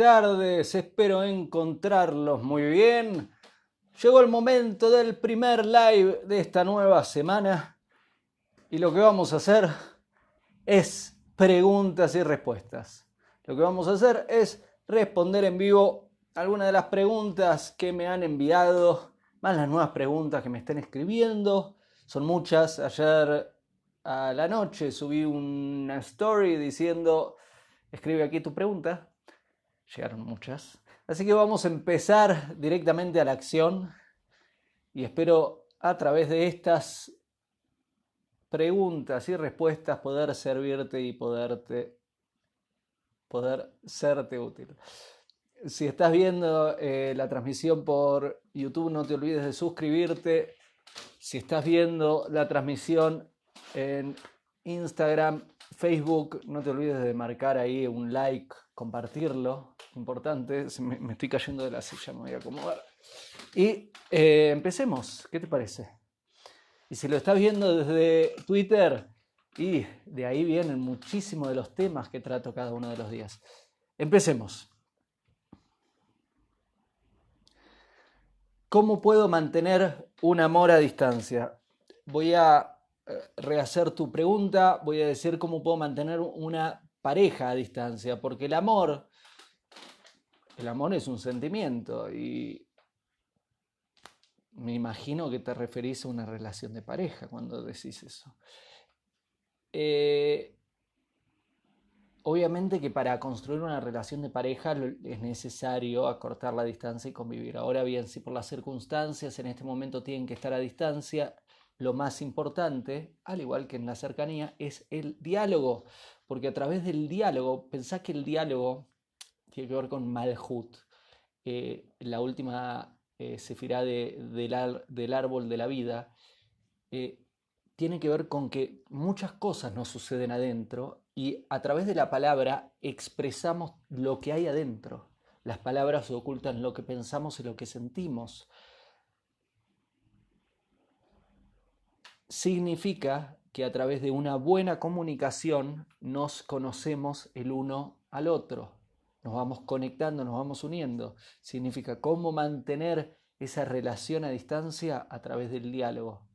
Tardes, espero encontrarlos muy bien. Llegó el momento del primer live de esta nueva semana y lo que vamos a hacer es preguntas y respuestas. Lo que vamos a hacer es responder en vivo algunas de las preguntas que me han enviado, más las nuevas preguntas que me estén escribiendo. Son muchas. Ayer a la noche subí una story diciendo, escribe aquí tu pregunta llegaron muchas. Así que vamos a empezar directamente a la acción y espero a través de estas preguntas y respuestas poder servirte y poderte poder serte útil. Si estás viendo eh, la transmisión por YouTube, no te olvides de suscribirte. Si estás viendo la transmisión en Instagram, Facebook, no te olvides de marcar ahí un like, compartirlo, importante, me, estoy cayendo de la silla, me voy a acomodar. Y eh, empecemos, ¿qué te parece? Y si lo estás viendo desde Twitter, y de ahí vienen muchísimos de los temas que trato cada uno de los días. Empecemos. ¿Cómo puedo mantener un amor a distancia? Voy a eh, rehacer tu pregunta, voy a decir cómo puedo mantener una pareja a distancia, porque el amor el amor es un sentimiento y me imagino que te referís a una relación de pareja cuando decís eso. Eh, obviamente que para construir una relación de pareja es necesario acortar la distancia y convivir. Ahora bien, si por las circunstancias en este momento tienen que estar a distancia, lo más importante, al igual que en la cercanía, es el diálogo. Porque a través del diálogo, pensá que el diálogo tiene que ver con Malhut, la última eh, sefirá del, árbol de la vida, eh, tiene que ver con que muchas cosas nos suceden adentro y a través de la palabra expresamos lo que hay adentro. Las palabras ocultan lo que pensamos y lo que sentimos. Significa que a través de una buena comunicación nos conocemos el uno al otro nos vamos conectando, nos vamos uniendo. Significa cómo mantener esa relación a distancia a través del diálogo,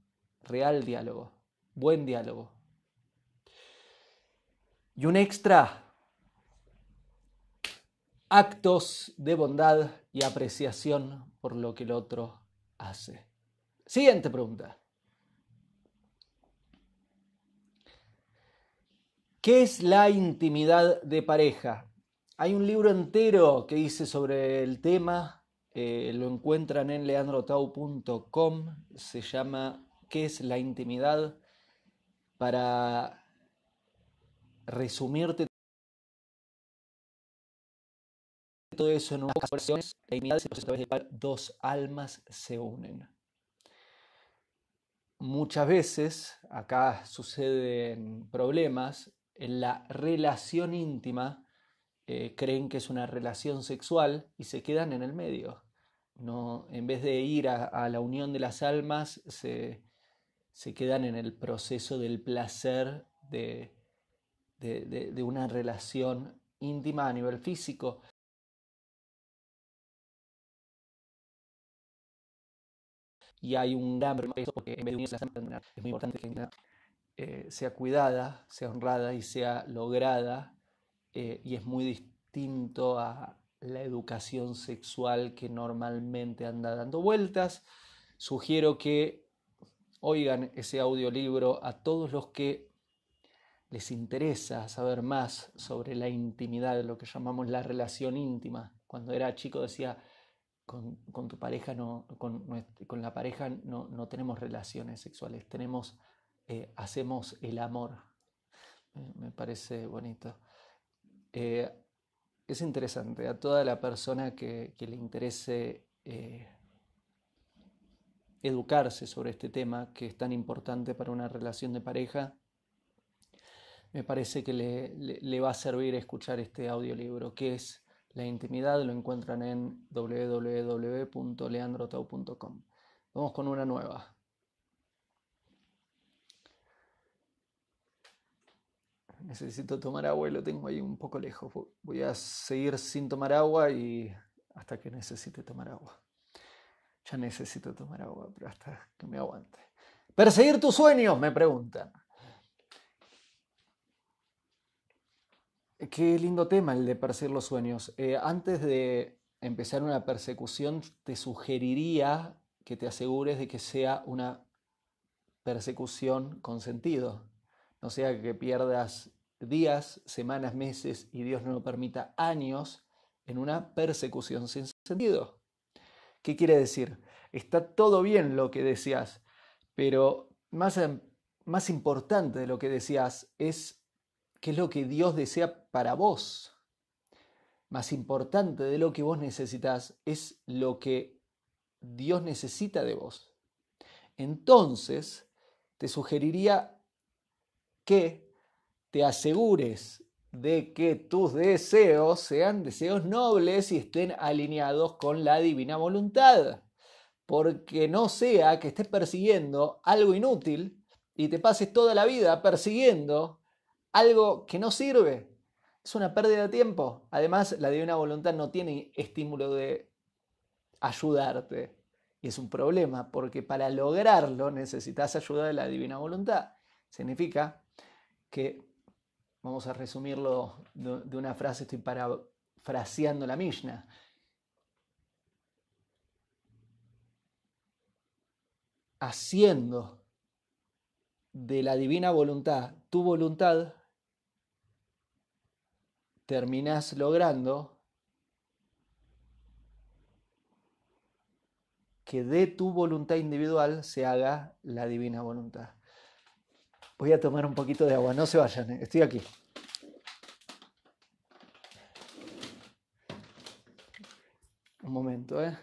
real diálogo, buen diálogo. Y un extra, actos de bondad y apreciación por lo que el otro hace. Siguiente pregunta. ¿Qué es la intimidad de pareja? Hay un libro entero que dice sobre el tema, eh, lo encuentran en leandrotau.com, se llama ¿Qué es la intimidad? Para resumirte todo eso en unas pocas versiones, la intimidad es el proceso a través del dos almas se unen. Muchas veces, acá suceden problemas, en la relación íntima eh, creen que es una relación sexual y se quedan en el medio. No, en vez de ir a, la unión de las almas, se, quedan en el proceso del placer de, de, una relación íntima a nivel físico. Y hay un gran problema porque en vez de unirse a es muy importante que eh, sea cuidada, sea honrada y sea lograda eh, y es muy distinto a la educación sexual que normalmente anda dando vueltas. Sugiero que oigan ese audiolibro a todos los que les interesa saber más sobre la intimidad, lo que llamamos la relación íntima. Cuando era chico decía, con, tu pareja no, con, la pareja no, tenemos relaciones sexuales, tenemos, eh, hacemos el amor. me parece bonito. Eh, es interesante a toda la persona que, le interese eh, educarse sobre este tema que es tan importante para una relación de pareja. Me parece que le, va a servir escuchar este audiolibro, que es La intimidad, lo encuentran en www.leandrotau.com. Vamos con una nueva. Necesito tomar agua y lo tengo ahí un poco lejos. Voy a seguir sin tomar agua y hasta que necesite tomar agua. Ya necesito tomar agua, pero hasta que me aguante. Perseguir tus sueños, me preguntan. Qué lindo tema el de perseguir los sueños. Eh, antes de empezar una persecución, te sugeriría que te asegures de que sea una persecución con sentido. No sea que pierdas días, semanas, meses y Dios no lo permita años en una persecución sin sentido. ¿Qué quiere decir? Está todo bien lo que decías, pero más, más importante de lo que decías es qué es lo que Dios desea para vos. Más importante de lo que vos necesitas es lo que Dios necesita de vos. Entonces, te sugeriría que te asegures de que tus deseos sean deseos nobles y estén alineados con la divina voluntad. Porque no sea que estés persiguiendo algo inútil y te pases toda la vida persiguiendo algo que no sirve. Es una pérdida de tiempo. Además, la divina voluntad no tiene estímulo de ayudarte. Y es un problema, porque para lograrlo necesitas ayuda de la divina voluntad. Significa que Vamos a resumirlo de una frase, estoy parafraseando la Mishnah. Haciendo de la divina voluntad tu voluntad, terminas logrando que de tu voluntad individual se haga la divina voluntad. Voy a tomar un poquito de agua, no se vayan, eh, estoy aquí. Un momento, ¿eh?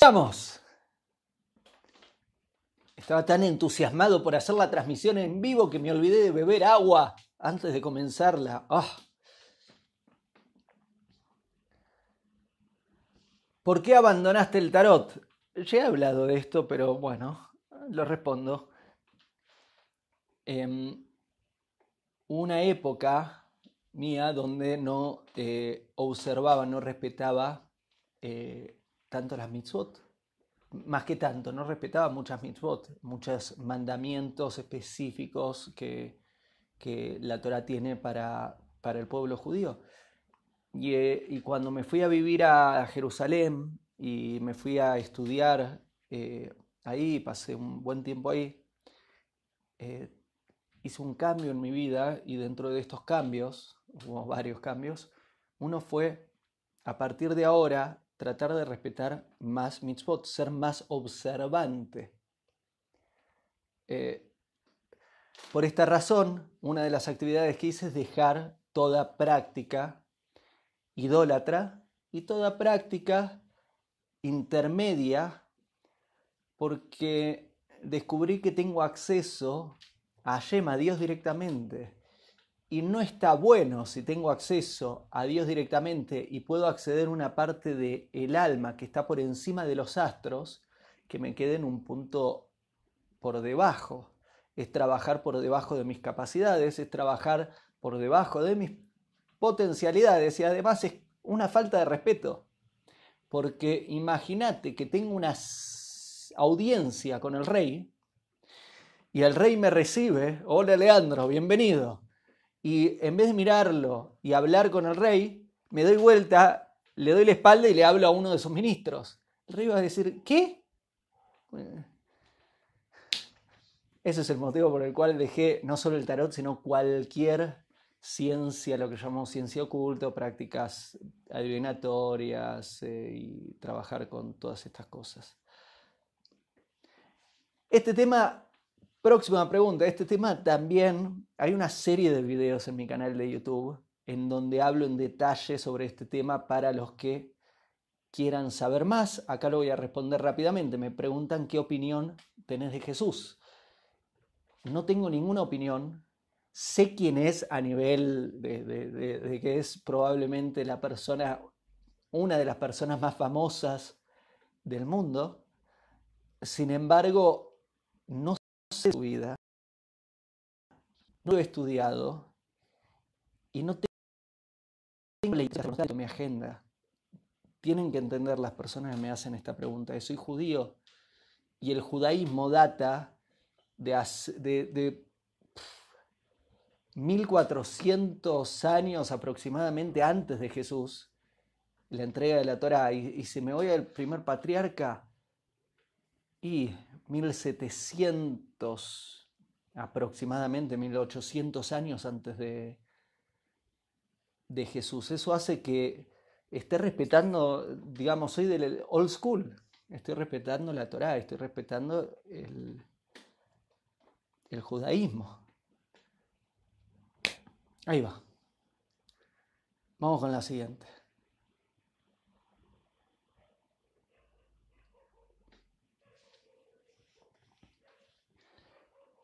¡Vamos! Estaba tan entusiasmado por hacer la transmisión en vivo que me olvidé de beber agua antes de comenzarla. ¡ah! ¿Por qué abandonaste el tarot? Ya he hablado de esto, pero bueno, lo respondo. Em, una época mía donde no observaba, no respetaba eh, tanto las mitzvot. Más que tanto, no respetaba muchas mitzvot, muchos mandamientos específicos que, que la Torah tiene para, para el pueblo judío. Y, eh, y, cuando me fui a vivir a Jerusalén y me fui a estudiar eh, ahí, pasé un buen tiempo ahí, eh, hice un cambio en mi vida y dentro de estos cambios, hubo varios cambios, uno fue a partir de ahora tratar de respetar más mitzvot, ser más observante. Por esta razón, una de las actividades que hice es dejar toda práctica idólatra y toda práctica intermedia porque descubrí que tengo acceso a Yema, a Dios directamente. Y no está bueno si tengo acceso a Dios directamente y puedo acceder a una parte del el alma que está por encima de los astros, que me quede en un punto por debajo es trabajar por debajo de mis capacidades, es trabajar por debajo de mis potencialidades y además es una falta de respeto. Porque imagínate que tengo una audiencia con el rey y el rey me recibe, hola Leandro, bienvenido. Y en vez de mirarlo y hablar con el rey, me doy vuelta, le doy la espalda y le hablo a uno de sus ministros. El rey va a decir, ¿qué? Ese es el motivo por el cual dejé no solo el tarot, sino cualquier ciencia, lo que llamamos ciencia oculta, prácticas adivinatorias eh, y trabajar con todas estas cosas. Este tema, próxima pregunta, este tema también, hay una serie de videos en mi canal de YouTube en donde hablo en detalle sobre este tema para los que quieran saber más. Acá lo voy a responder rápidamente. Me preguntan qué opinión tenés de Jesús no tengo ninguna opinión, sé quién es a nivel de, que es probablemente la persona, una de las personas más famosas del mundo. Sin embargo, no sé su vida, no lo he estudiado y no tengo la de mi agenda. Tienen que entender las personas que me hacen esta pregunta. Soy judío y el judaísmo data de, de 1400 años aproximadamente antes de Jesús, la entrega de la Torah, y, se me voy al primer patriarca, y 1700, aproximadamente 1800 años antes de, de Jesús. Eso hace que esté respetando, digamos, soy del old school, estoy respetando la Torah, estoy respetando el, el judaísmo. Ahí va. Vamos con la siguiente.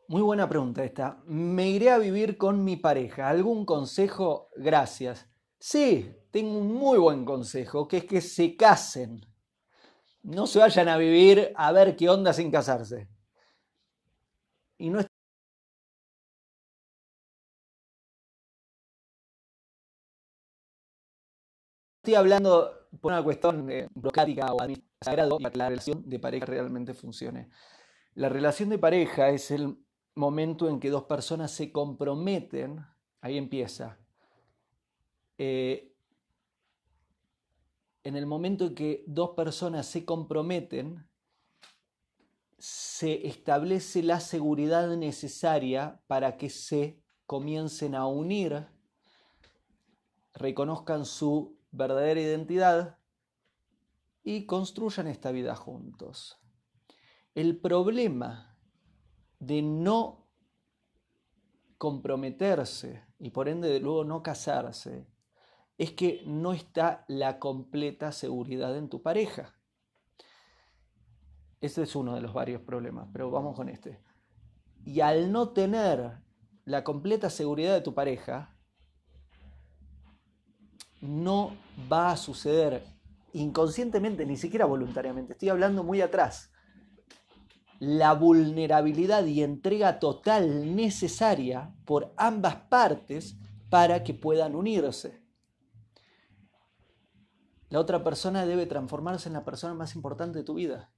Muy buena pregunta esta. Me iré a vivir con mi pareja. ¿Algún consejo? Gracias. Sí, tengo un muy buen consejo, que es que se casen. No se vayan a vivir a ver qué onda sin casarse. Y no estoy hablando por una cuestión eh, o administrativa para que la relación de pareja realmente funcione. La relación de pareja es el momento en que dos personas se comprometen, ahí empieza. Eh, en el momento en que dos personas se comprometen, se establece la seguridad necesaria para que se comiencen a unir, reconozcan su verdadera identidad y construyan esta vida juntos. El problema de no comprometerse y por ende de luego no casarse es que no está la completa seguridad en tu pareja. Ese es uno de los varios problemas, pero vamos con este. Y al no tener la completa seguridad de tu pareja, no va a suceder inconscientemente, ni siquiera voluntariamente. Estoy hablando muy atrás. La vulnerabilidad y entrega total necesaria por ambas partes para que puedan unirse. La otra persona debe transformarse en la persona más importante de tu vida.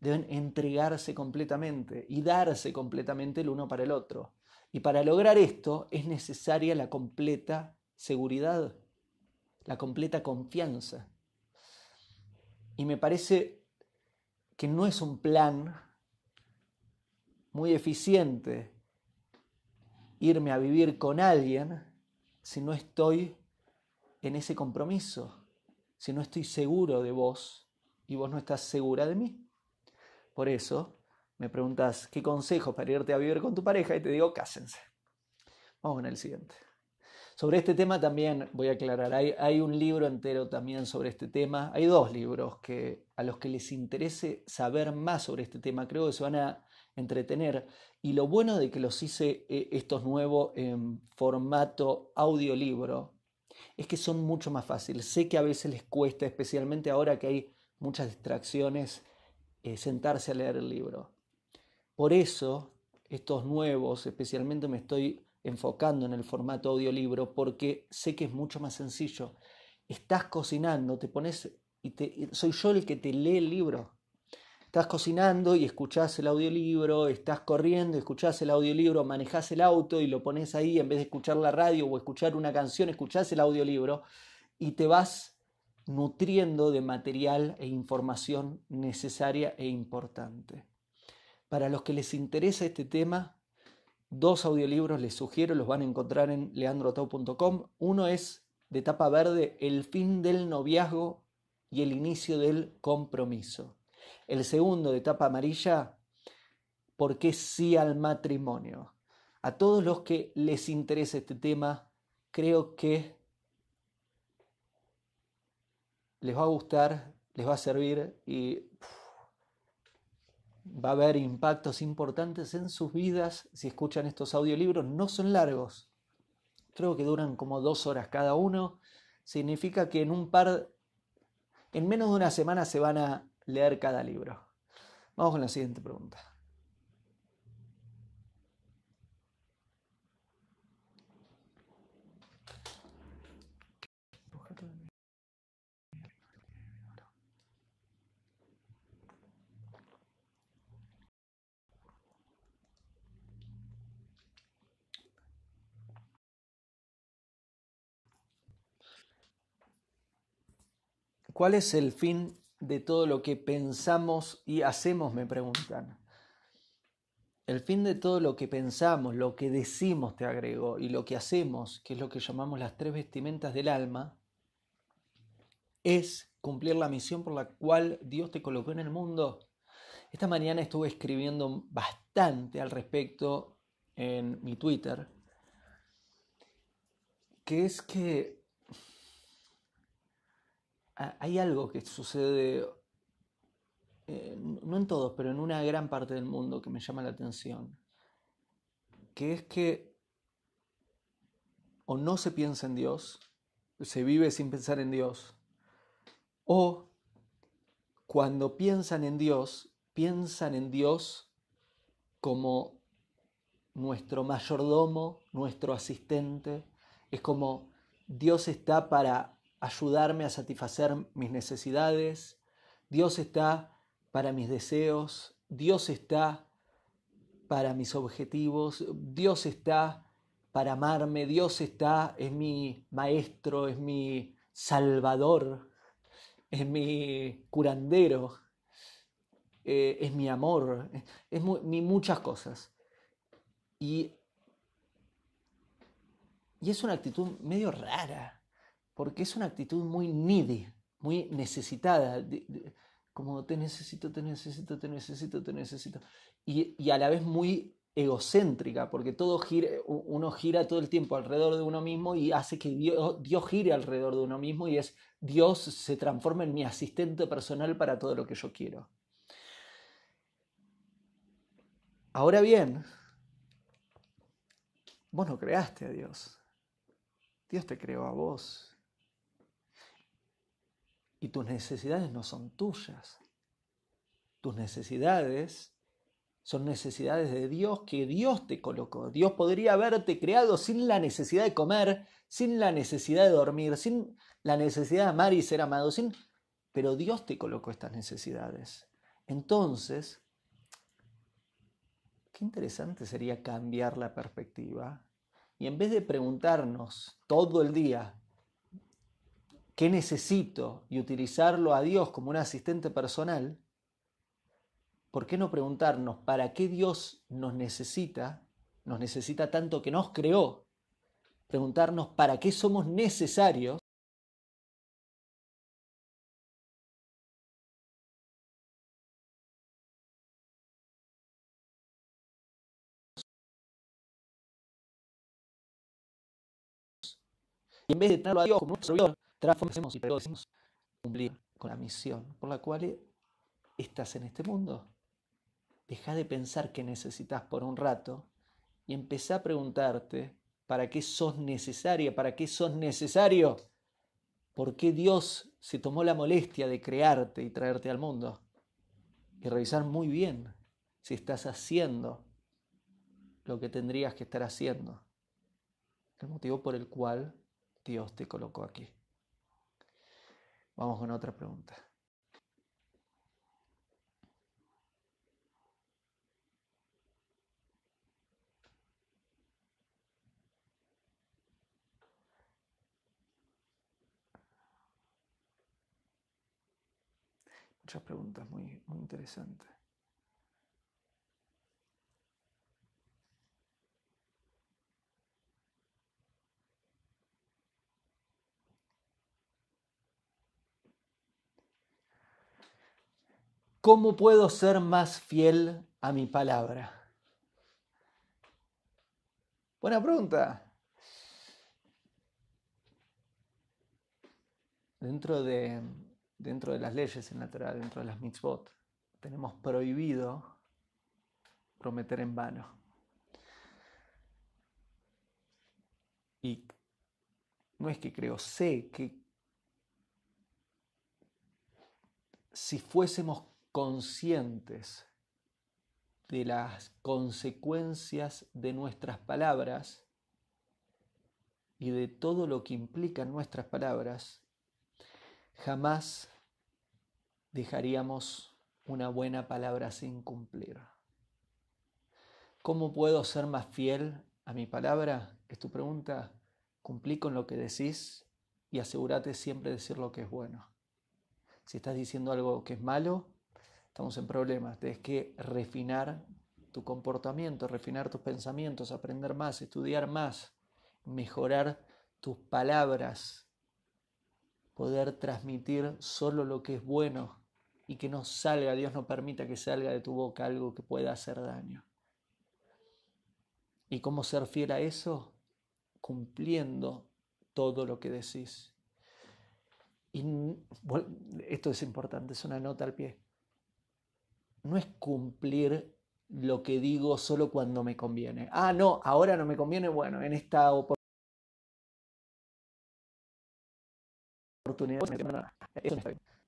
Deben entregarse completamente y darse completamente el uno para el otro. Y para lograr esto es necesaria la completa seguridad la completa confianza. Y me parece que no es un plan muy eficiente irme a vivir con alguien si no estoy en ese compromiso, si no estoy seguro de vos y vos no estás segura de mí. Por eso me preguntas qué consejo para irte a vivir con tu pareja y te digo cásense. Vamos con el siguiente. Sobre este tema también voy a aclarar, hay, un libro entero también sobre este tema, hay dos libros que a los que les interese saber más sobre este tema creo que se van a entretener y lo bueno de que los hice eh, estos nuevos en formato audiolibro es que son mucho más fáciles. Sé que a veces les cuesta, especialmente ahora que hay muchas distracciones, eh, sentarse a leer el libro. Por eso, estos nuevos, especialmente me estoy enfocando en el formato audiolibro porque sé que es mucho más sencillo. Estás cocinando, te pones y te, soy yo el que te lee el libro. Estás cocinando y escuchás el audiolibro, estás corriendo, escuchás el audiolibro, manejás el auto y lo pones ahí en vez de escuchar la radio o escuchar una canción, escuchás el audiolibro y te vas nutriendo de material e información necesaria e importante. Para los que les interesa este tema, Dos audiolibros les sugiero, los van a encontrar en leandrotau.com. Uno es de tapa verde, El fin del noviazgo y el inicio del compromiso. El segundo de tapa amarilla, ¿Por qué sí al matrimonio? A todos los que les interesa este tema, creo que les va a gustar, les va a servir y va a haber impactos importantes en sus vidas si escuchan estos audiolibros. No son largos, creo que duran como dos horas cada uno. Significa que en un par, en menos de una semana se van a leer cada libro. Vamos con la siguiente pregunta. ¿Cuál es el fin de todo lo que pensamos y hacemos? Me preguntan. El fin de todo lo que pensamos, lo que decimos, te agrego, y lo que hacemos, que es lo que llamamos las tres vestimentas del alma, es cumplir la misión por la cual Dios te colocó en el mundo. Esta mañana estuve escribiendo bastante al respecto en mi Twitter, que es que hay algo que sucede, eh, no en todos, pero en una gran parte del mundo que me llama la atención, que es que o no se piensa en Dios, se vive sin pensar en Dios, o cuando piensan en Dios, piensan en Dios como nuestro mayordomo, nuestro asistente, es como Dios está para ayudarme a satisfacer mis necesidades, Dios está para mis deseos, Dios está para mis objetivos, Dios está para amarme, Dios está, es mi maestro, es mi salvador, es mi curandero, eh, es mi amor, es mi, muchas cosas. Y, y es una actitud medio rara, porque es una actitud muy needy, muy necesitada, como te necesito, te necesito, te necesito, te necesito, y, a la vez muy egocéntrica, porque todo gira, uno gira todo el tiempo alrededor de uno mismo y hace que Dios, Dios gire alrededor de uno mismo y es Dios se transforma en mi asistente personal para todo lo que yo quiero. Ahora bien, vos no creaste a Dios. Dios te creó a vos y tus necesidades no son tuyas. Tus necesidades son necesidades de Dios que Dios te colocó. Dios podría haberte creado sin la necesidad de comer, sin la necesidad de dormir, sin la necesidad de amar y ser amado, sin... pero Dios te colocó estas necesidades. Entonces, qué interesante sería cambiar la perspectiva y en vez de preguntarnos todo el día, qué necesito y utilizarlo a Dios como un asistente personal, ¿por qué no preguntarnos para qué Dios nos necesita, nos necesita tanto que nos creó? Preguntarnos para qué somos necesarios y en vez de tenerlo a Dios como nuestro Dios, transformemos cumplir con la misión por la cual estás en este mundo. Deja de pensar que necesitas por un rato y empezá a preguntarte para qué sos necesaria, para qué sos necesario, por qué Dios se tomó la molestia de crearte y traerte al mundo. Y revisar muy bien si estás haciendo lo que tendrías que estar haciendo. El motivo por el cual Dios te colocó aquí. Vamos con otra pregunta. Muchas preguntas muy, muy interesantes. ¿Cómo puedo ser más fiel a mi palabra? Buena pregunta. Dentro de, dentro de las leyes en la dentro de las mitzvot, tenemos prohibido prometer en vano. Y no es que creo, sé que si fuésemos conscientes de las consecuencias de nuestras palabras y de todo lo que implican nuestras palabras, jamás dejaríamos una buena palabra sin cumplir. ¿Cómo puedo ser más fiel a mi palabra? Es tu pregunta. Cumplí con lo que decís y asegúrate siempre de decir lo que es bueno. Si estás diciendo algo que es malo, estamos en problemas. Tienes que refinar tu comportamiento, refinar tus pensamientos, aprender más, estudiar más, mejorar tus palabras, poder transmitir solo lo que es bueno y que no salga, Dios no permita que salga de tu boca algo que pueda hacer daño. ¿Y cómo ser fiel a eso? Cumpliendo todo lo que decís. Y esto es importante, es una nota al pie. No es cumplir lo que digo solo cuando me conviene. Ah, no, ahora no me conviene, bueno, en esta oportunidad.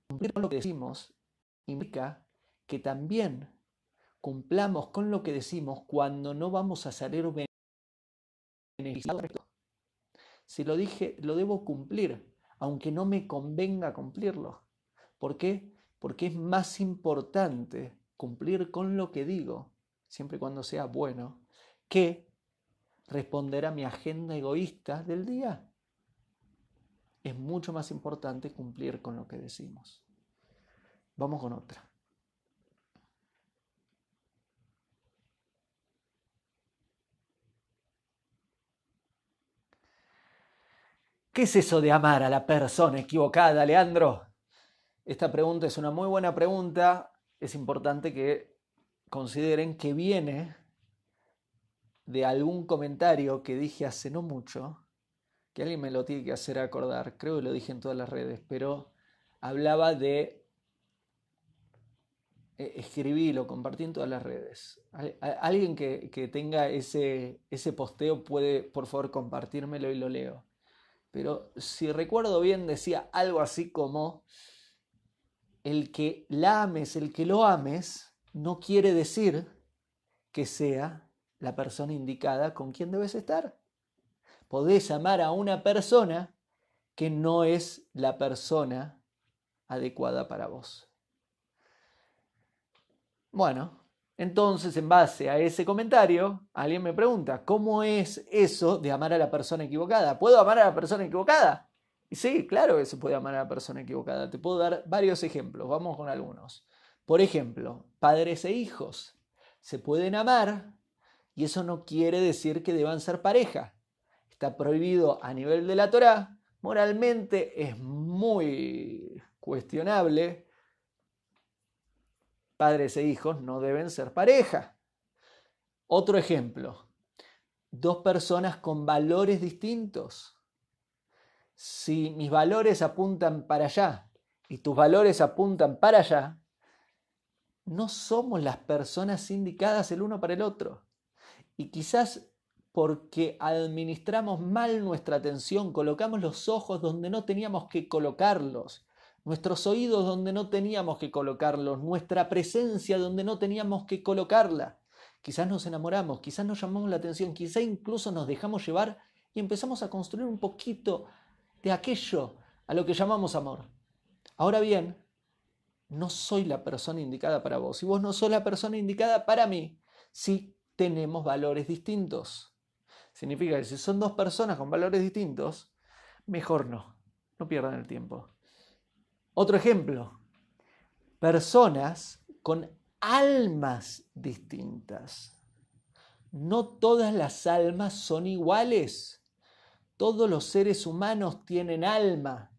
Cumplir con lo que decimos implica que también cumplamos con lo que decimos cuando no vamos a salir beneficiados. Si lo dije, lo debo cumplir, aunque no me convenga cumplirlo. ¿Por qué? Porque es más importante cumplir con lo que digo, siempre y cuando sea bueno, que responder a mi agenda egoísta del día. Es mucho más importante cumplir con lo que decimos. Vamos con otra. ¿Qué es eso de amar a la persona equivocada, Leandro? Esta pregunta es una muy buena pregunta. Es importante que consideren que viene de algún comentario que dije hace no mucho, que alguien me lo tiene que hacer acordar, creo que lo dije en todas las redes, pero hablaba de eh, escribí, lo compartí en todas las redes. Alguien que, que, tenga ese, ese posteo puede, por favor, compartírmelo y lo leo. Pero si recuerdo bien, decía algo así como, el que la ames, el que lo ames, no quiere decir que sea la persona indicada con quien debes estar. Podés amar a una persona que no es la persona adecuada para vos. Bueno, entonces en base a ese comentario, alguien me pregunta, ¿cómo es eso de amar a la persona equivocada? ¿Puedo amar a la persona equivocada? Y sí, claro que se puede amar a la persona equivocada. Te puedo dar varios ejemplos, vamos con algunos. Por ejemplo, padres e hijos se pueden amar y eso no quiere decir que deban ser pareja. Está prohibido a nivel de la Torá. Moralmente es muy cuestionable padres e hijos no deben ser pareja. Otro ejemplo, dos personas con valores distintos. Si mis valores apuntan para allá y tus valores apuntan para allá, no somos las personas indicadas el uno para el otro. Y quizás porque administramos mal nuestra atención, colocamos los ojos donde no teníamos que colocarlos nuestros oídos donde no teníamos que colocarlos, nuestra presencia donde no teníamos que colocarla. Quizás nos enamoramos, quizás nos llamamos la atención, quizás incluso nos dejamos llevar y empezamos a construir un poquito aquello a lo que llamamos amor. Ahora bien, no soy la persona indicada para vos y vos no sos la persona indicada para mí si tenemos valores distintos. Significa que si son dos personas con valores distintos, mejor no, no pierdan el tiempo. Otro ejemplo, personas con almas distintas. No todas las almas son iguales. Todos los seres humanos tienen alma,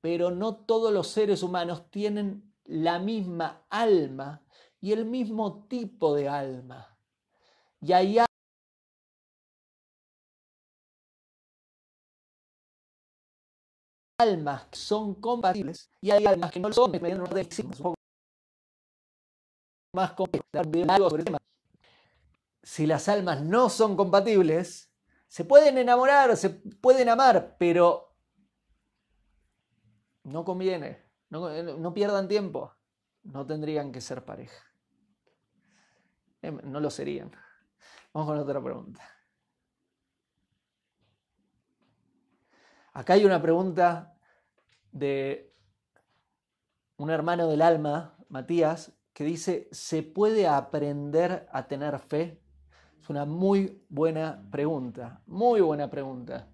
pero no todos los seres humanos tienen la misma alma y el mismo tipo de alma. Y hay almas que son compatibles y hay almas que no lo son, un poco más complejo. si las almas no son compatibles, se pueden enamorar, se pueden amar, pero no conviene, no, pierdan tiempo, no tendrían que ser pareja. Em, no lo serían. Vamos con otra pregunta. Acá hay una pregunta de un hermano del alma, Matías, que dice, ¿se puede aprender a tener fe? Una muy buena pregunta, muy buena pregunta.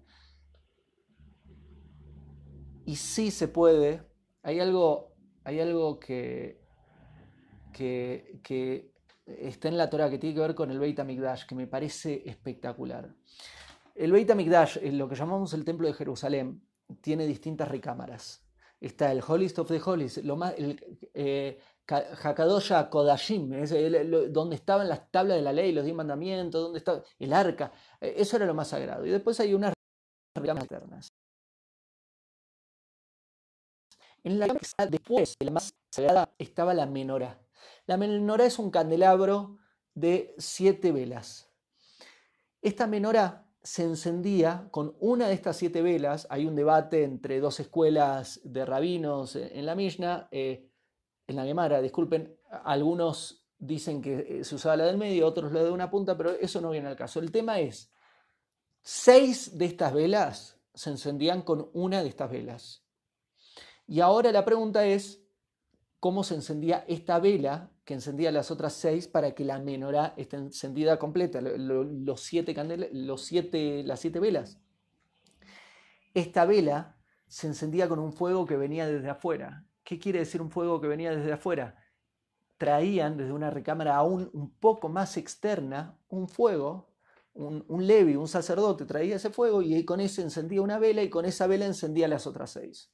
Y sí se puede. Hay algo, hay algo que, que, está en la Torah que tiene que ver con el Beit HaMikdash, que me parece espectacular. El Beit HaMikdash, lo que llamamos el Templo de Jerusalén, tiene distintas recámaras. Está el Holiest of the Holies, lo más, el, eh, Hakadosha Kodashim, donde estaban las tablas de la ley, los diez mandamientos, donde estaba el arca. Eh, eso era lo más sagrado. Y después hay unas recámaras externas. En la después de la más sagrada estaba la menorá. La menorá es un candelabro de siete velas. Esta menorá se encendía con una de estas siete velas. Hay un debate entre dos escuelas de rabinos en la Mishnah, eh, en la Gemara, disculpen. Algunos dicen que eh, se usaba la del medio, otros la de una punta, pero eso no viene al caso. El tema es, seis de estas velas se encendían con una de estas velas. Y ahora la pregunta es, ¿cómo se encendía esta vela que encendía las otras seis para que la menorá esté encendida completa, los siete los siete, las siete velas. Esta vela se encendía con un fuego que venía desde afuera. ¿Qué quiere decir un fuego que venía desde afuera? Traían desde una recámara aún un poco más externa un fuego, un, un levi, un sacerdote, traía ese fuego y con ese encendía una vela y con esa vela encendía las otras seis.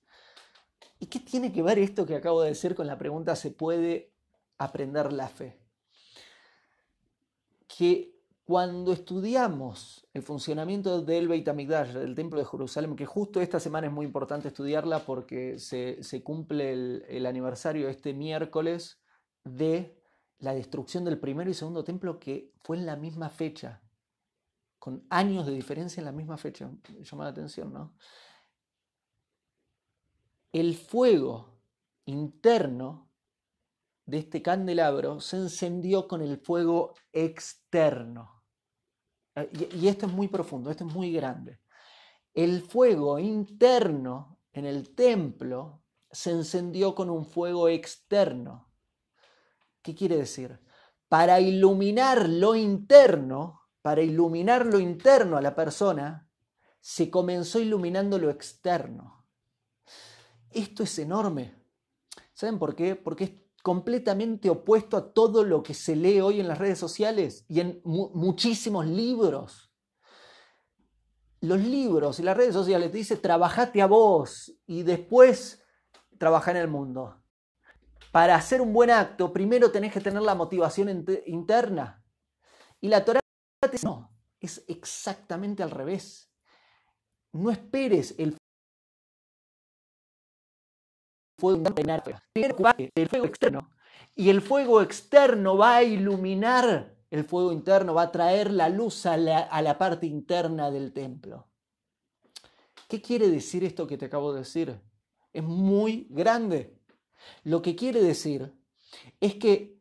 ¿Y qué tiene que ver esto que acabo de decir con la pregunta ¿se puede aprender la fe. Cuando estudiamos el funcionamiento del Beit HaMikdash, del Templo de Jerusalén, que justo esta semana es muy importante estudiarla porque se, cumple el, aniversario este miércoles de la destrucción del primero y segundo templo que fue en la misma fecha, con años de diferencia en la misma fecha. Llama la atención, ¿no? El fuego interno de este candelabro se encendió con el fuego externo. Eh, y, esto es muy profundo, esto es muy grande. El fuego interno en el templo se encendió con un fuego externo. ¿Qué quiere decir? Para iluminar lo interno, para iluminar lo interno a la persona, se comenzó iluminando lo externo. Esto es enorme. ¿Saben por qué? Porque es completamente opuesto a todo lo que se lee hoy en las redes sociales y en muchísimos libros. Los libros y las redes sociales te dicen trabajate a vos y después trabaja en el mundo. Para hacer un buen acto, primero tenés que tener la motivación interna. Y la Torah te dice, no, es exactamente al revés. No esperes el fuego externo. Y el fuego externo va a iluminar el fuego interno, va a traer la luz a la, a la parte interna del templo. ¿Qué quiere decir esto que te acabo de decir? Es muy grande. Lo que quiere decir es que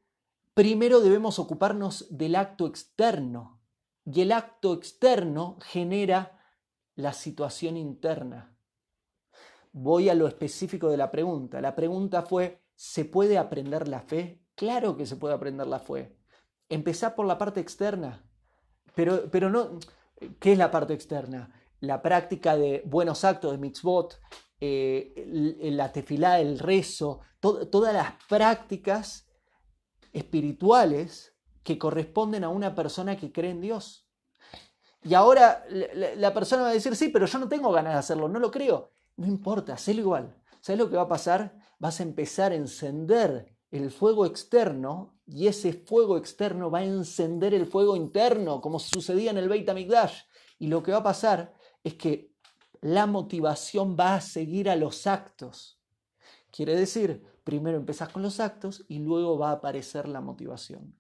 primero debemos ocuparnos del acto externo y el acto externo genera la situación interna voy a lo específico de la pregunta. La pregunta fue, ¿se puede aprender la fe? Claro que se puede aprender la fe. Empezá por la parte externa. Pero, pero no, ¿qué es la parte externa? La práctica de buenos actos, de mitzvot, eh, la tefilá, el rezo, todas las prácticas espirituales que corresponden a una persona que cree en Dios. Y ahora la, la, persona va a decir, sí, pero yo no tengo ganas de hacerlo, no lo creo. No importa, hacelo igual. ¿Sabes lo que va a pasar? Vas a empezar a encender el fuego externo y ese fuego externo va a encender el fuego interno, como sucedía en el Beit HaMikdash. Y lo que va a pasar es que la motivación va a seguir a los actos. Quiere decir, primero empezás con los actos y luego va a aparecer la motivación.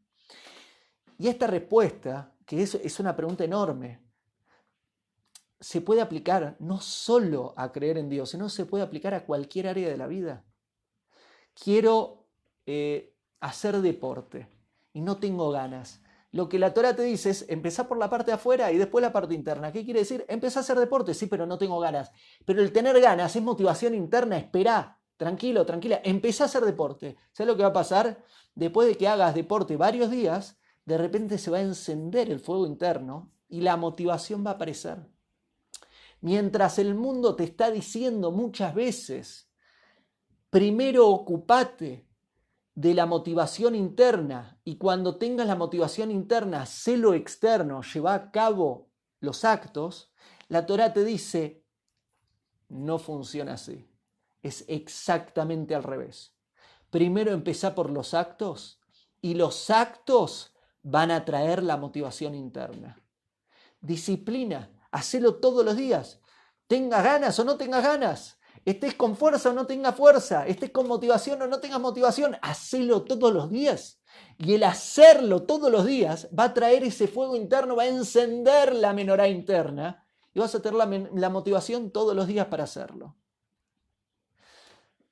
Y esta respuesta, que es una pregunta enorme, se puede aplicar no solo a creer en Dios, sino se puede aplicar a cualquier área de la vida. Quiero eh, hacer deporte y no tengo ganas. Lo que la Torah te dice es empezar por la parte de afuera y después la parte interna. ¿Qué quiere decir? Empezar a hacer deporte, sí, pero no tengo ganas. Pero el tener ganas es motivación interna, espera, tranquilo, tranquila, empezá a hacer deporte. ¿Sabes lo que va a pasar? Después de que hagas deporte varios días, de repente se va a encender el fuego interno y la motivación va a aparecer. Mientras el mundo te está diciendo muchas veces, primero ocupate de la motivación interna y cuando tengas la motivación interna, sé lo externo, lleva a cabo los actos, la Torah te dice, no funciona así. Es exactamente al revés. Primero empezá por los actos y los actos van a traer la motivación interna. Disciplina, hacelo todos los días. Tengas ganas o no tengas ganas. Estés con fuerza o no tengas fuerza, estés con motivación o no tengas motivación, hacelo todos los días. Y el hacerlo todos los días va a traer ese fuego interno, va a encender la menorá interna y vas a tener la, la motivación todos los días para hacerlo.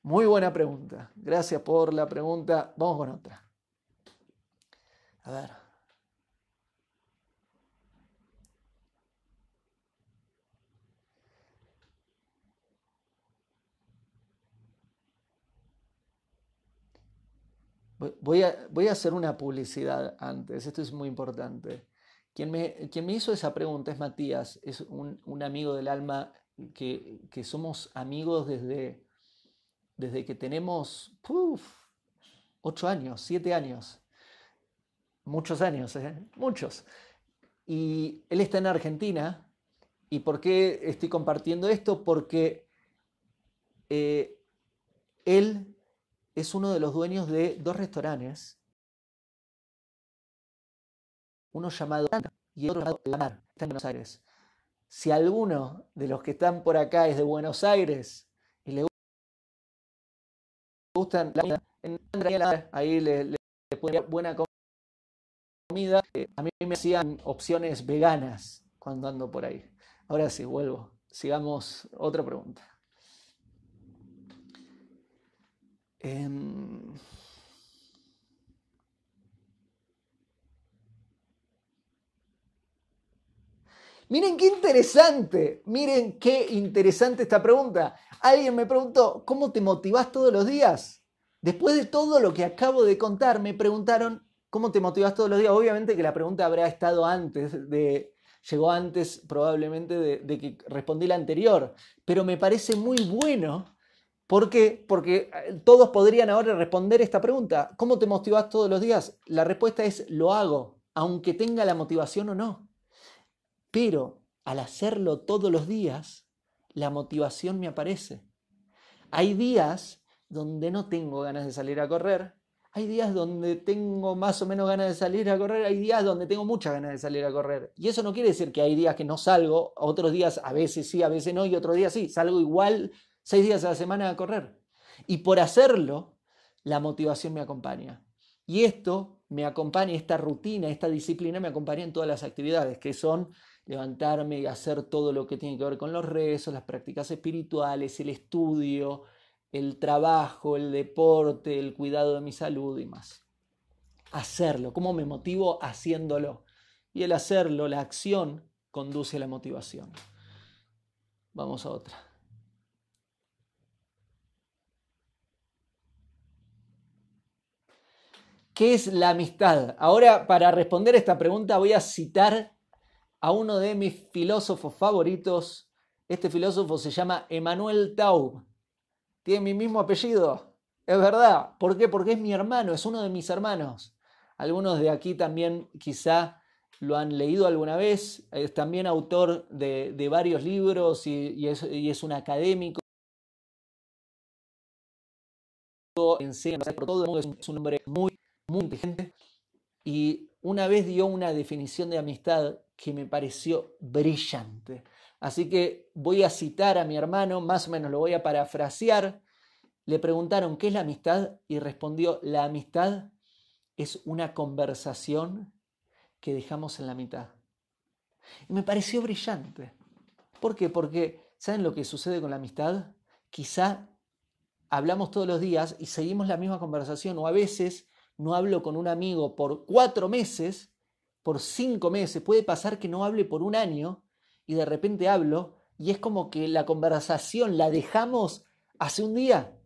Muy buena pregunta. Gracias por la pregunta. Vamos con otra. A ver. Voy a, voy a, hacer una publicidad antes, esto es muy importante. Quien me, quien me hizo esa pregunta es Matías, es un, un amigo del alma que, que, somos amigos desde, desde que tenemos ocho años, siete años, muchos años, ¿eh? muchos. Y él está en Argentina. ¿Y por qué estoy compartiendo esto? Porque eh, él es uno de los dueños de dos restaurantes, uno llamado y otro llamado La Mar, está en Buenos Aires. Si alguno de los que están por acá es de Buenos Aires y le gustan la comida, ahí le, le, buena comida. Eh, a mí me hacían opciones veganas cuando ando por ahí. Ahora sí, vuelvo. Sigamos otra pregunta. Em, miren qué interesante, miren qué interesante esta pregunta. Alguien me preguntó, ¿cómo te motivas todos los días? Después de todo lo que acabo de contar, me preguntaron, ¿cómo te motivas todos los días? Obviamente que la pregunta habrá estado antes de, llegó antes probablemente de que respondí la anterior, pero me parece muy bueno ¿Por qué? Porque eh, todos podrían ahora responder esta pregunta. ¿Cómo te motivas todos los días? La respuesta es lo hago, aunque tenga la motivación o no. Pero al hacerlo todos los días, la motivación me aparece. Hay días donde no tengo ganas de salir a correr, hay días donde tengo más o menos ganas de salir a correr, hay días donde tengo muchas ganas de salir a correr. Y eso no quiere decir que hay días que no salgo, otros días a veces sí, a veces no, y otros días sí, salgo igual seis días a la semana a correr. Y por hacerlo, la motivación me acompaña. Y esto me acompaña, esta rutina, esta disciplina me acompaña en todas las actividades, que son levantarme y hacer todo lo que tiene que ver con los rezos, las prácticas espirituales, el estudio, el trabajo, el deporte, el cuidado de mi salud y más. Hacerlo, ¿cómo me motivo haciéndolo? Y el hacerlo, la acción, conduce a la motivación. Vamos a otra. ¿Qué es la amistad? Ahora, para responder esta pregunta, voy a citar a uno de mis filósofos favoritos. Este filósofo se llama Emmanuel Taub. Tiene mi mismo apellido. Es verdad. ¿Por qué? Porque es mi hermano, es uno de mis hermanos. Algunos de aquí también quizá lo han leído alguna vez. Es también autor de, varios libros y, es, y, es, un académico. Enseña por todo el mundo, es un hombre muy muy inteligente, y una vez dio una definición de amistad que me pareció brillante. Así que voy a citar a mi hermano, más o menos lo voy a parafrasear. Le preguntaron qué es la amistad y respondió, la amistad es una conversación que dejamos en la mitad. Y me pareció brillante. ¿Por qué? Porque, ¿saben lo que sucede con la amistad? Quizá hablamos todos los días y seguimos la misma conversación o a veces no hablo con un amigo por cuatro meses, por cinco meses, puede pasar que no hable por un año y de repente hablo y es como que la conversación la dejamos hace un día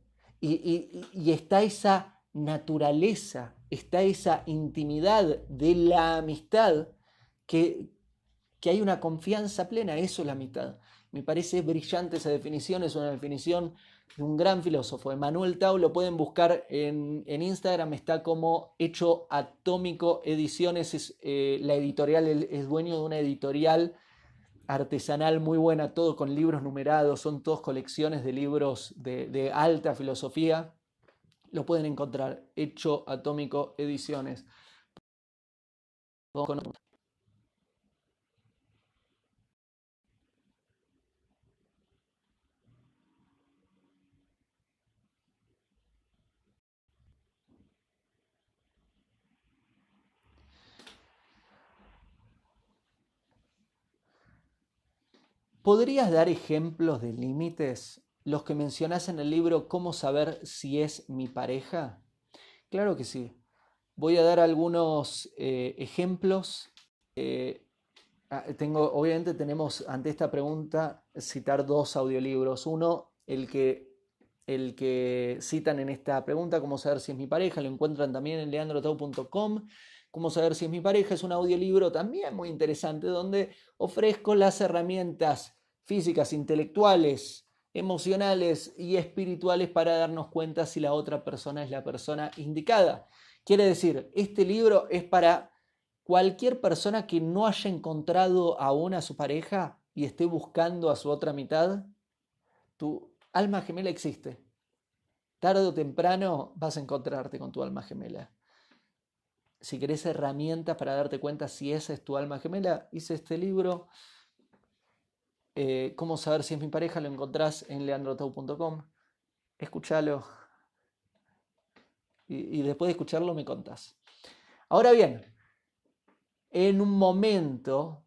y, está esa naturaleza, está esa intimidad de la amistad que, que hay una confianza plena, eso es la amistad. Me parece brillante esa definición, es una definición de un gran filósofo, Emanuel Tau, lo pueden buscar en, Instagram, está como Hecho Atómico Ediciones, es, eh, la editorial, es dueño de una editorial artesanal muy buena, todo con libros numerados, son todos colecciones de libros de, de alta filosofía, lo pueden encontrar, Hecho Atómico Ediciones. ¿Podrías dar ejemplos de límites? Los que mencionas en el libro Cómo saber si es mi pareja. Claro que sí. Voy a dar algunos eh, ejemplos. Eh, obviamente tenemos ante esta pregunta citar dos audiolibros. Uno, el que, el que citan en esta pregunta, cómo saber si es mi pareja, lo encuentran también en leandrotau.com. Cómo saber si es mi pareja es un audiolibro también muy interesante donde ofrezco las herramientas físicas, intelectuales, emocionales y espirituales para darnos cuenta si la otra persona es la persona indicada. Quiere decir, este libro es para cualquier persona que no haya encontrado aún a su pareja y esté buscando a su otra mitad. Tu alma gemela existe. Tarde o temprano vas a encontrarte con tu alma gemela si querés herramientas para darte cuenta si esa es tu alma gemela, hice este libro. Eh, ¿Cómo saber si es mi pareja? Lo encontrás en leandrotau.com. Escúchalo. Y, y después de escucharlo me contás. Ahora bien, en un momento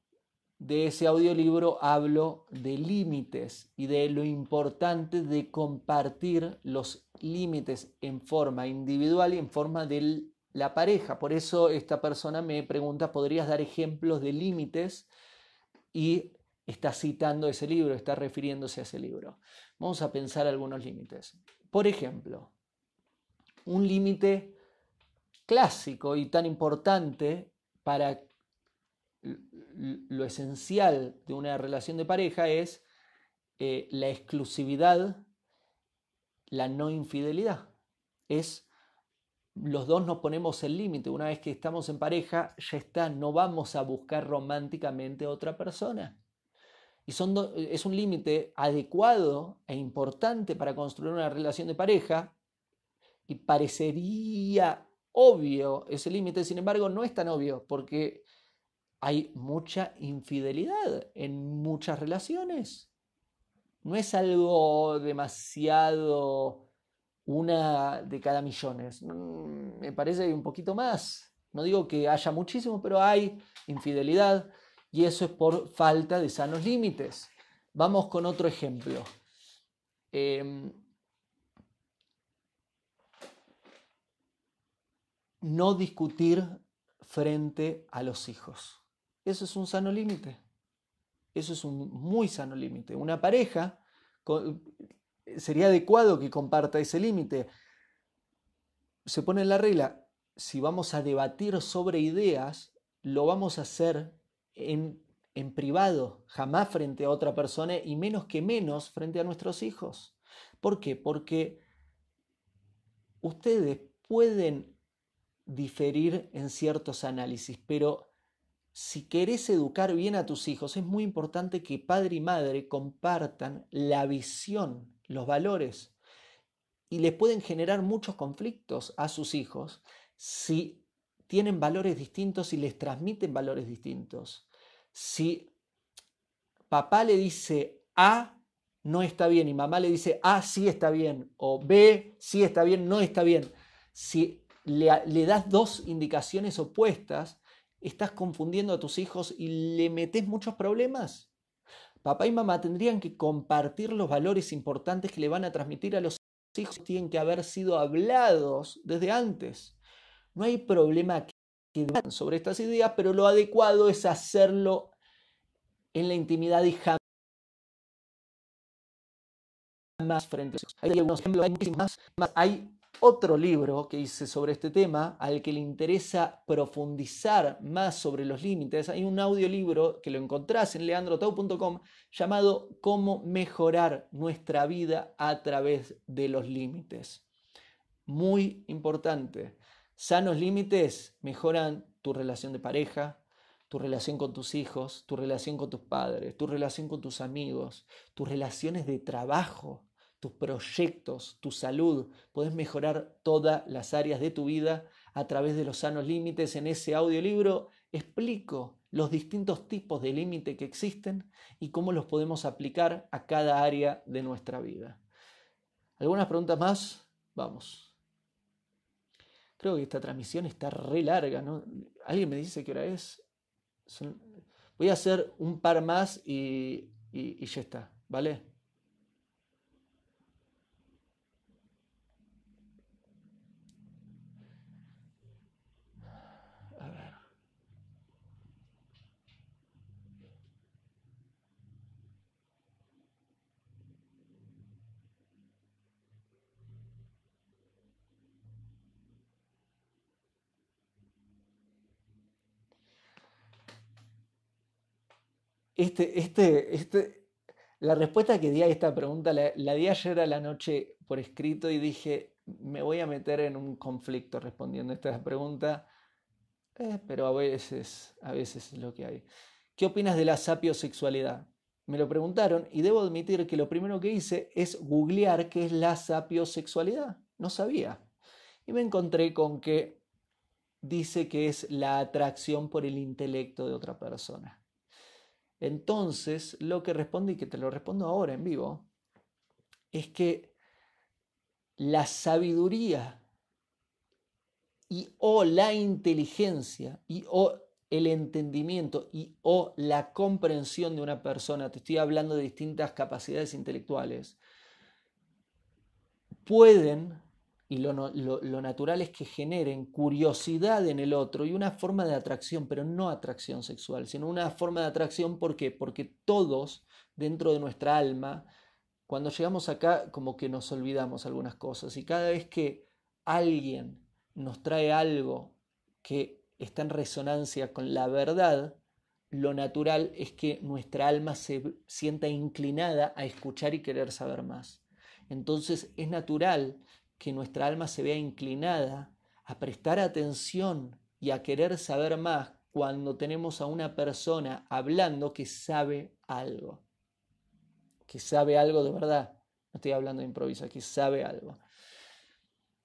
de ese audiolibro hablo de límites y de lo importante de compartir los límites en forma individual y en forma del la pareja. Por eso esta persona me pregunta, ¿podrías dar ejemplos de límites? Y está citando ese libro, está refiriéndose a ese libro. Vamos a pensar algunos límites. Por ejemplo, un límite clásico y tan importante para lo esencial de una relación de pareja es eh, la exclusividad, la no infidelidad. Es los dos nos ponemos el límite. Una vez que estamos en pareja, ya está, no vamos a buscar románticamente a otra persona. Y son es un límite adecuado e importante para construir una relación de pareja. Y parecería obvio ese límite, sin embargo, no es tan obvio porque hay mucha infidelidad en muchas relaciones. No es algo demasiado una de cada millones. Mm, me parece un poquito más. No digo que haya muchísimo, pero hay infidelidad y eso es por falta de sanos límites. Vamos con otro ejemplo. Em, no discutir frente a los hijos. Eso es un sano límite. Eso es un muy sano límite. Una pareja sería adecuado que comparta ese límite. Se pone en la regla, si vamos a debatir sobre ideas, lo vamos a hacer en, en privado, jamás frente a otra persona y menos que menos frente a nuestros hijos. ¿Por qué? Porque ustedes pueden diferir en ciertos análisis, pero si querés educar bien a tus hijos, es muy importante que padre y madre compartan la visión los valores y les pueden generar muchos conflictos a sus hijos si tienen valores distintos y les transmiten valores distintos. Si papá le dice A, no está bien, y mamá le dice A, sí está bien, o B, sí está bien, no está bien. Si le, le das dos indicaciones opuestas, estás confundiendo a tus hijos y le metes muchos problemas. Papá y mamá tendrían que compartir los valores importantes que le van a transmitir a los hijos, tienen que haber sido hablados desde antes. No hay problema que sobre estas ideas, pero lo adecuado es hacerlo en la intimidad y jamás frente a algunos ejemplos, hay más. Hay otro libro que hice sobre este tema al que le interesa profundizar más sobre los límites. Hay un audiolibro que lo encontrás en leandrotau.com llamado Cómo mejorar nuestra vida a través de los límites. Muy importante. Sanos límites mejoran tu relación de pareja, tu relación con tus hijos, tu relación con tus padres, tu relación con tus amigos, tus relaciones de trabajo, proyectos, tu salud. Puedes mejorar todas las áreas de tu vida a través de los sanos límites. En ese audiolibro explico los distintos tipos de límite que existen y cómo los podemos aplicar a cada área de nuestra vida. ¿Algunas preguntas más? Vamos. Creo que esta transmisión está re larga, ¿no? ¿Alguien me dice qué hora es? Voy a hacer un par más y, y ya está, ¿vale? Este, este, este, la respuesta que di a esta pregunta la, di ayer a la noche por escrito y dije, me voy a meter en un conflicto respondiendo a esta pregunta, eh, pero a veces, a veces es lo que hay. ¿Qué opinas de la sapiosexualidad? Me lo preguntaron y debo admitir que lo primero que hice es googlear qué es la sapiosexualidad. No sabía. Y me encontré con que dice que es la atracción por el intelecto de otra persona. Entonces, lo que responde, y que te lo respondo ahora en vivo, es que la sabiduría y o la inteligencia y o el entendimiento y o la comprensión de una persona, te estoy hablando de distintas capacidades intelectuales, pueden y lo, natural es que generen curiosidad en el otro y una forma de atracción, pero no atracción sexual, sino una forma de atracción, ¿por qué? Porque todos dentro de nuestra alma, cuando llegamos acá, como que nos olvidamos algunas cosas y cada vez que alguien nos trae algo que está en resonancia con la verdad, lo natural es que nuestra alma se sienta inclinada a escuchar y querer saber más. Entonces es natural que nuestra alma se vea inclinada a prestar atención y a querer saber más cuando tenemos a una persona hablando que sabe algo, que sabe algo de verdad. No estoy hablando de improviso, que sabe algo.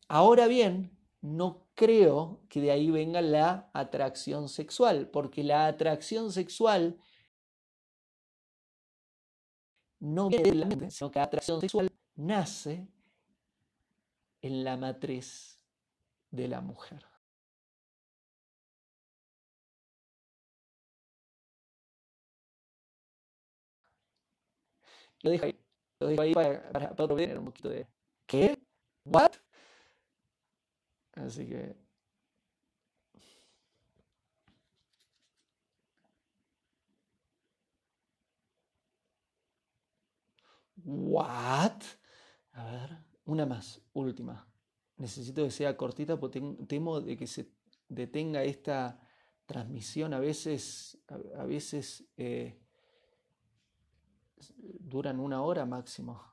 Ahora bien, no creo que de ahí venga la atracción sexual, porque la atracción sexual no viene de la mente, sino que la atracción sexual nace en la matriz de la mujer. Lo dejo ahí, para, para, para tener un poquito de ¿qué? ¿What? Así que ¿What? A ver. Una más, última. Necesito que sea cortita porque temo de que se detenga esta transmisión. A veces, a, veces eh, duran una hora máximo.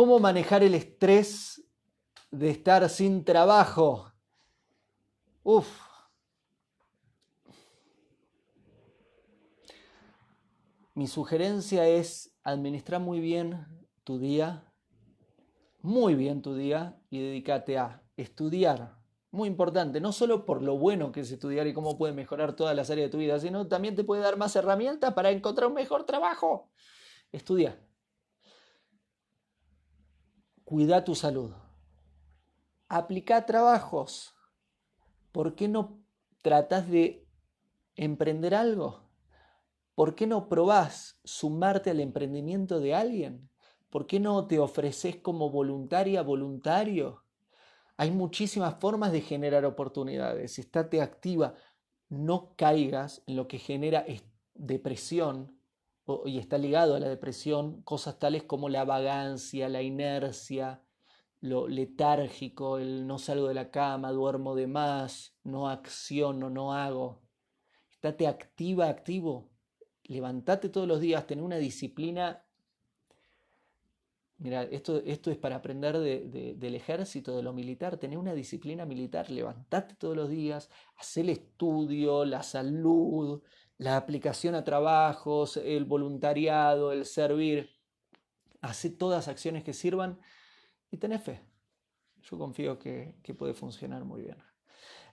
¿Cómo manejar el estrés de estar sin trabajo? Uf. Mi sugerencia es administrar muy bien tu día, muy bien tu día y dedícate a estudiar. Muy importante, no solo por lo bueno que es estudiar y cómo puede mejorar todas las áreas de tu vida, sino también te puede dar más herramientas para encontrar un mejor trabajo. Estudia. Cuida tu salud. Aplica trabajos. ¿Por qué no tratas de emprender algo? ¿Por qué no probás sumarte al emprendimiento de alguien? ¿Por qué no te ofreces como voluntaria, voluntario? Hay muchísimas formas de generar oportunidades. Estate activa. No caigas en lo que genera depresión y está ligado a la depresión cosas tales como la vagancia, la inercia, lo letárgico, el no salgo de la cama, duermo de más, no acciono, no hago. Estate activa, activo. Levantate todos los días, ten una disciplina Mira, esto, esto es para aprender del ejército, de lo militar, tener una disciplina militar, levantate todos los días, hacer el estudio, la salud, la aplicación a trabajos, el voluntariado, el servir. Hace todas acciones que sirvan y tenés fe. Yo confío que, que puede funcionar muy bien.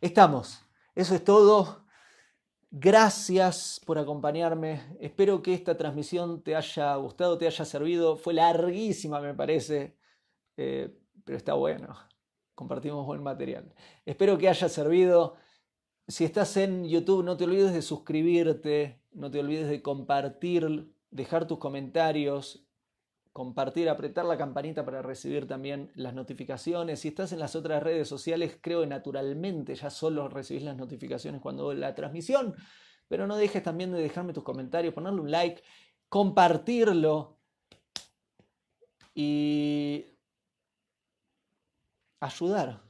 Estamos. Eso es todo. Gracias por acompañarme. Espero que esta transmisión te haya gustado, te haya servido. Fue larguísima, me parece, eh, pero está bueno. Compartimos buen material. Espero que haya servido. Si estás en YouTube, no te olvides de suscribirte, no te olvides de compartir, dejar tus comentarios, compartir, apretar la campanita para recibir también las notificaciones. Si estás en las otras redes sociales, creo que naturalmente ya solo recibís las notificaciones cuando la transmisión, pero no dejes también de dejarme tus comentarios, ponerle un like, compartirlo y ayudar.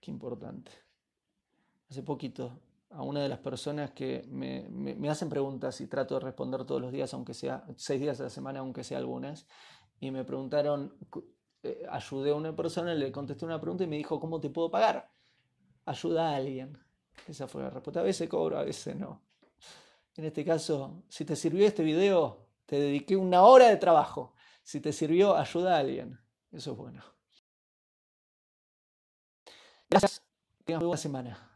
Qué importante. Hace poquito a una de las personas que me, me, hacen preguntas y trato de responder todos los días, aunque sea seis días a la semana, aunque sea algunas y me preguntaron, eh, ayudé a una persona, le contesté una pregunta y me dijo, ¿cómo te puedo pagar? Ayuda a alguien. Esa fue la respuesta. A veces cobro, a veces no. En este caso, si te sirvió este video, te dediqué una hora de trabajo. Si te sirvió, ayuda a alguien. Eso es bueno. Gracias. Tengan buena semana.